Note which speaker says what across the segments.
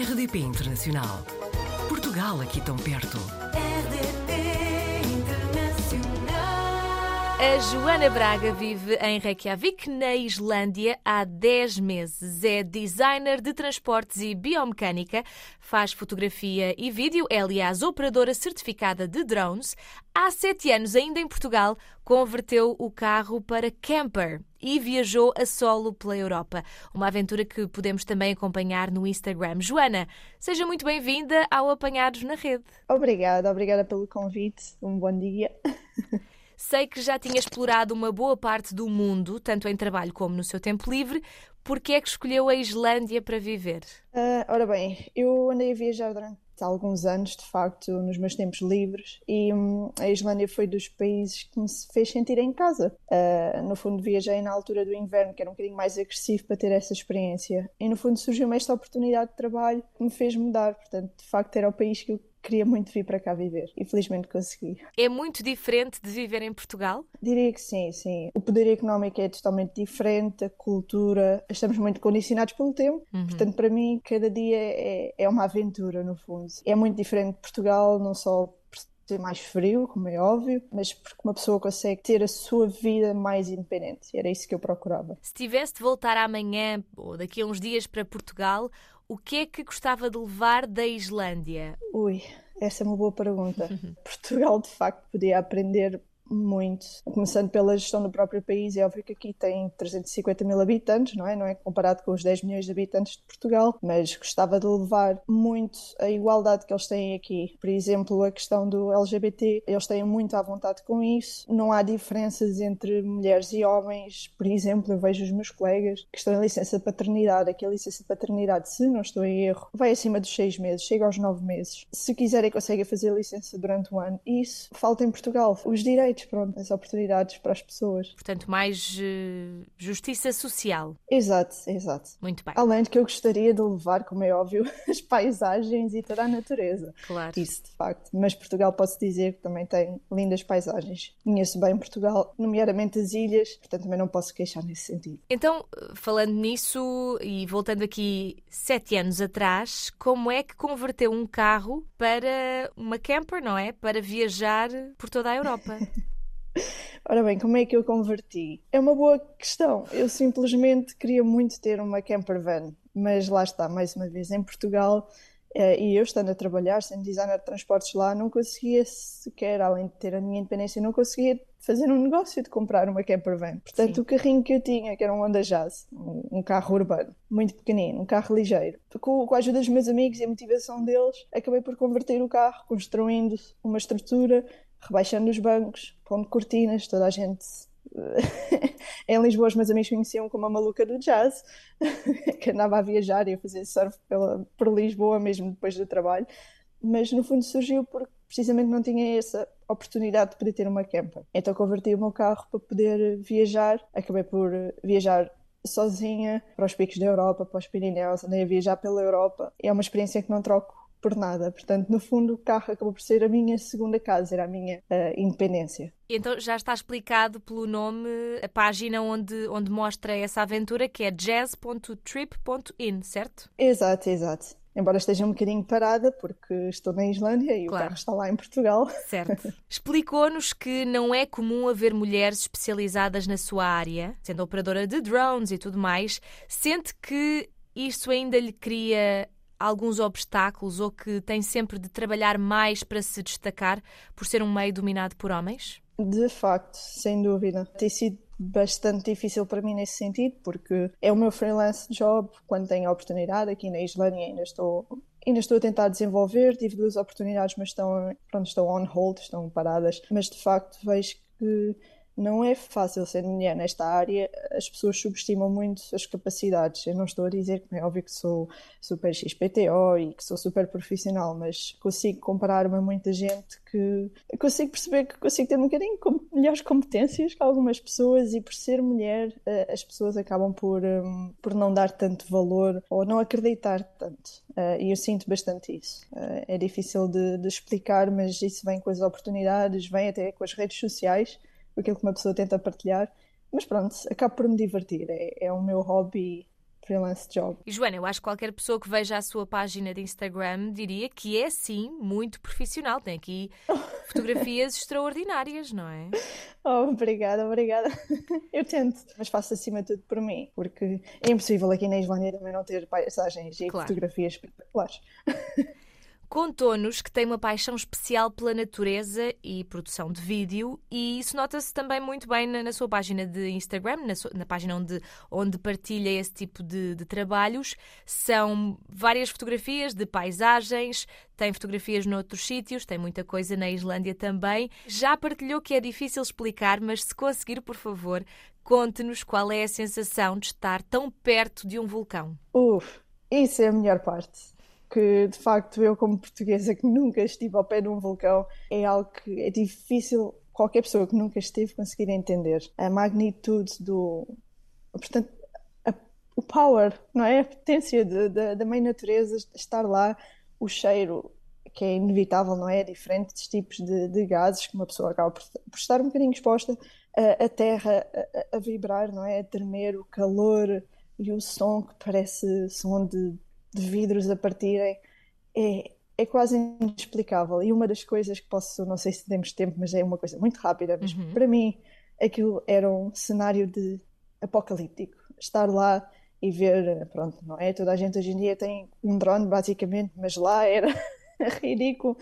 Speaker 1: RDP Internacional. Portugal aqui tão perto.
Speaker 2: A Joana Braga vive em Reykjavik, na Islândia, há 10 meses. É designer de transportes e biomecânica, faz fotografia e vídeo, é, aliás, operadora certificada de drones. Há 7 anos, ainda em Portugal, converteu o carro para camper e viajou a solo pela Europa. Uma aventura que podemos também acompanhar no Instagram. Joana, seja muito bem-vinda ao Apanhados na Rede.
Speaker 3: Obrigada, obrigada pelo convite. Um bom dia.
Speaker 2: Sei que já tinha explorado uma boa parte do mundo, tanto em trabalho como no seu tempo livre. Por que é que escolheu a Islândia para viver?
Speaker 3: Uh, ora bem, eu andei a viajar durante alguns anos, de facto, nos meus tempos livres, e hum, a Islândia foi dos países que me fez sentir em casa. Uh, no fundo, viajei na altura do inverno, que era um bocadinho mais agressivo para ter essa experiência, e no fundo surgiu-me esta oportunidade de trabalho que me fez mudar. Portanto, de facto, era o país que eu queria muito vir para cá viver e felizmente consegui.
Speaker 2: É muito diferente de viver em Portugal?
Speaker 3: Diria que sim, sim. O poder económico é totalmente diferente, a cultura, estamos muito condicionados pelo tempo, uhum. portanto, para mim, cada dia é, é uma aventura, no fundo. É muito diferente de Portugal, não só ser mais frio, como é óbvio, mas porque uma pessoa consegue ter a sua vida mais independente. Era isso que eu procurava.
Speaker 2: Se tivesse de voltar amanhã ou daqui a uns dias para Portugal, o que é que gostava de levar da Islândia?
Speaker 3: Ui, essa é uma boa pergunta. Portugal, de facto, podia aprender muito. Começando pela gestão do próprio país, é óbvio que aqui tem 350 mil habitantes, não é? Não é comparado com os 10 milhões de habitantes de Portugal, mas gostava de levar muito a igualdade que eles têm aqui. Por exemplo, a questão do LGBT, eles têm muito à vontade com isso. Não há diferenças entre mulheres e homens. Por exemplo, eu vejo os meus colegas que estão em licença de paternidade. Aqui a licença de paternidade, se não estou em erro, vai acima dos 6 meses, chega aos 9 meses. Se quiserem, conseguem fazer licença durante um ano. Isso falta em Portugal. Os direitos pronto, as oportunidades para as pessoas.
Speaker 2: Portanto, mais uh, justiça social.
Speaker 3: Exato, exato.
Speaker 2: Muito bem.
Speaker 3: Além de que eu gostaria de levar, como é óbvio, as paisagens e toda a natureza.
Speaker 2: Claro.
Speaker 3: Isso, de facto. Mas Portugal, posso dizer que também tem lindas paisagens. Conheço bem Portugal, nomeadamente as ilhas, portanto também não posso queixar nesse sentido.
Speaker 2: Então, falando nisso e voltando aqui sete anos atrás, como é que converteu um carro para uma camper, não é? Para viajar por toda a Europa?
Speaker 3: Ora bem, como é que eu converti? É uma boa questão. Eu simplesmente queria muito ter uma camper van, mas lá está, mais uma vez, em Portugal, eh, e eu estando a trabalhar, sendo designer de transportes lá, não conseguia sequer, além de ter a minha independência, não conseguia fazer um negócio de comprar uma camper van. Portanto, Sim. o carrinho que eu tinha, que era um Honda Jazz, um, carro urbano, muito pequenino, um carro ligeiro, com, com a ajuda dos meus amigos e a motivação deles, acabei por converter o carro, construindo uma estrutura rebaixando os bancos, pondo cortinas, toda a gente. em Lisboa, os meus amigos conheciam como a maluca do jazz, que andava a viajar e a fazer surf pela, por Lisboa, mesmo depois do trabalho. Mas no fundo surgiu porque precisamente não tinha essa oportunidade de poder ter uma camper. Então converti o meu carro para poder viajar. Acabei por viajar sozinha para os picos da Europa, para os Pirineus, andei a viajar pela Europa. É uma experiência que não troco por nada. Portanto, no fundo, o carro acabou por ser a minha segunda casa, era a minha uh, independência.
Speaker 2: Então já está explicado pelo nome a página onde, onde mostra essa aventura, que é jazz.trip.in, certo?
Speaker 3: Exato, exato. Embora esteja um bocadinho parada, porque estou na Islândia e claro. o carro está lá em Portugal.
Speaker 2: Certo. Explicou-nos que não é comum haver mulheres especializadas na sua área, sendo operadora de drones e tudo mais. Sente que isso ainda lhe cria alguns obstáculos ou que tem sempre de trabalhar mais para se destacar por ser um meio dominado por homens?
Speaker 3: De facto, sem dúvida. Tem sido bastante difícil para mim nesse sentido, porque é o meu freelance job quando tenho a oportunidade. Aqui na Islândia ainda estou, ainda estou a tentar desenvolver. Tive duas oportunidades, mas estão, pronto, estão on hold, estão paradas. Mas de facto vejo que não é fácil ser mulher nesta área, as pessoas subestimam muito as capacidades. Eu não estou a dizer que é óbvio que sou super XPTO e que sou super profissional, mas consigo comparar-me a muita gente que consigo perceber que consigo ter um bocadinho com melhores competências que algumas pessoas e por ser mulher eh, as pessoas acabam por, um, por não dar tanto valor ou não acreditar tanto. Uh, e eu sinto bastante isso. Uh, é difícil de, de explicar, mas isso vem com as oportunidades, vem até com as redes sociais aquilo que uma pessoa tenta partilhar. Mas pronto, acabo por me divertir. É, é o meu hobby freelance job.
Speaker 2: E Joana, eu acho que qualquer pessoa que veja a sua página de Instagram diria que é sim muito profissional. Tem aqui fotografias extraordinárias, não é?
Speaker 3: Oh, obrigada, obrigada. Eu tento, mas faço acima de tudo por mim, porque é impossível aqui na Islândia também não ter paisagens e claro. fotografias espetaculares.
Speaker 2: Contou-nos que tem uma paixão especial pela natureza e produção de vídeo, e isso nota-se também muito bem na, na, sua página de Instagram, na, sua, na página onde, onde partilha esse tipo de, de, trabalhos. São várias fotografias de paisagens, tem fotografias noutros sítios, tem muita coisa na Islândia também. Já partilhou que é difícil explicar, mas se conseguir, por favor, conte-nos qual é a sensação de estar tão perto de um vulcão.
Speaker 3: Uf, isso é a melhor parte que de facto eu como portuguesa que nunca estive ao pé de um vulcão é algo que é difícil qualquer pessoa que nunca esteve conseguir entender. A magnitude do portanto a, o power não é? A potência da mãe natureza estar lá o cheiro que é inevitável não é? Diferentes tipos de, de, gases que uma pessoa acaba por, por estar um bocadinho exposta a, a terra a, a vibrar não é? A tremer o calor e o som que parece som de de vidros a partirem é, é quase inexplicável. E uma das coisas que posso, não sei se temos tempo, mas é uma coisa muito rápida, mas uhum. para mim aquilo era um cenário de apocalíptico. Estar lá e ver, pronto, não é? Toda a gente hoje em dia tem um drone, basicamente, mas lá era ridículo.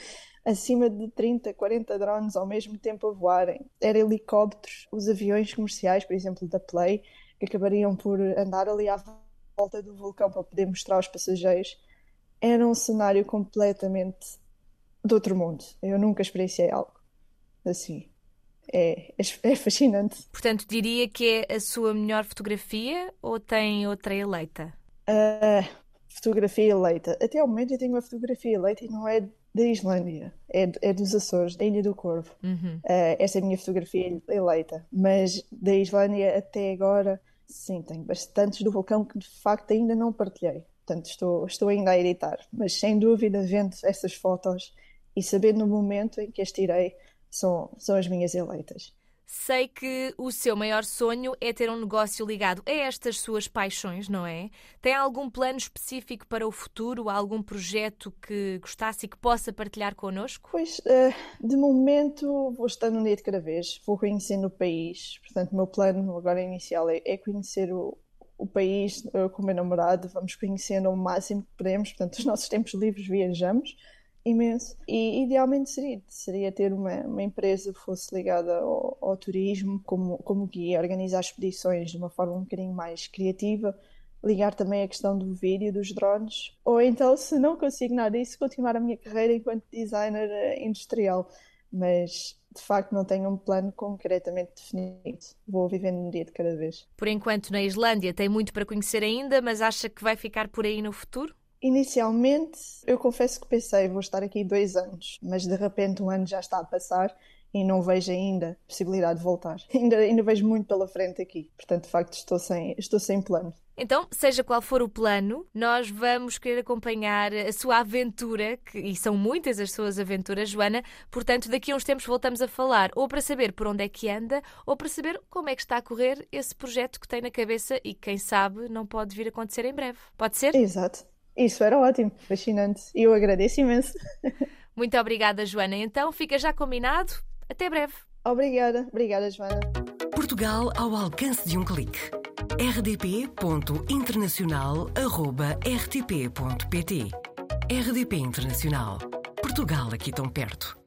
Speaker 3: Acima de 30, 40 drones ao mesmo tempo a voarem. Era helicópteros, os aviões comerciais, por exemplo, da Play, que acabariam por andar ali à volta do vulcão para poder mostrar aos passageiros, era um cenário completamente de outro mundo. Eu nunca experienciei algo assim. É, é, é fascinante.
Speaker 2: Portanto, diria que é a sua melhor fotografia ou tem outra eleita?
Speaker 3: Uh, fotografia eleita. Até ao momento eu tenho uma fotografia eleita e não é da Islândia, é, é dos Açores, da Ilha do Corvo. Uhum. Uh, essa é a minha fotografia eleita. Mas da Islândia até agora Sim, tenho bastantes do vulcão que de facto ainda não partilhei. Portanto, estou, estou ainda a editar. Mas sem dúvida, vendo essas fotos e sabendo no momento em que as tirei, são, são as minhas eleitas.
Speaker 2: Sei que o seu maior sonho é ter um negócio ligado a estas suas paixões, não é? Tem algum plano específico para o futuro? Algum projeto que gostasse e que possa partilhar connosco?
Speaker 3: Pois, eh, de momento vou estar um dia de cada vez, vou conhecendo o país. Portanto, o meu plano agora inicial é, é conhecer o, o país com o meu namorado, vamos conhecendo o máximo que podemos. Portanto, os nossos tempos livres viajamos imenso. E idealmente seria, seria ter uma, uma empresa que fosse ligada ao, ao, turismo, como, como guia, organizar expedições de uma forma um bocadinho mais criativa, ligar também a questão do vídeo, dos drones, ou então, se não consigo nada disso, continuar a minha carreira enquanto designer eh, industrial. Mas de facto não tenho um plano concretamente definido. Vou vivendo um dia de cada vez.
Speaker 2: Por enquanto, na Islândia tem muito para conhecer ainda, mas acha que vai ficar por aí no futuro?
Speaker 3: Inicialmente, eu confesso que pensei, vou estar aqui dois anos, mas de repente um ano já está a passar e não vejo ainda possibilidade de voltar. Ainda, ainda vejo muito pela frente aqui, portanto, de facto, estou sem, estou sem plano.
Speaker 2: Então, seja qual for o plano, nós vamos querer acompanhar a sua aventura, que, e são muitas as suas aventuras, Joana. Portanto, daqui a uns tempos voltamos a falar, ou para saber por onde é que anda, ou para saber como é que está a correr esse projeto que tem na cabeça e, quem sabe, não pode vir a acontecer em breve. Pode ser?
Speaker 3: Exato. Isso era ótimo, fascinante. E eu agradeço imenso.
Speaker 2: Muito obrigada, Joana. Então, fica já combinado. Até breve.
Speaker 3: Obrigada, obrigada, Joana.
Speaker 1: Portugal ao alcance de um clique. rdp.internacional.rtp.pt RDP Internacional. Portugal aqui tão perto.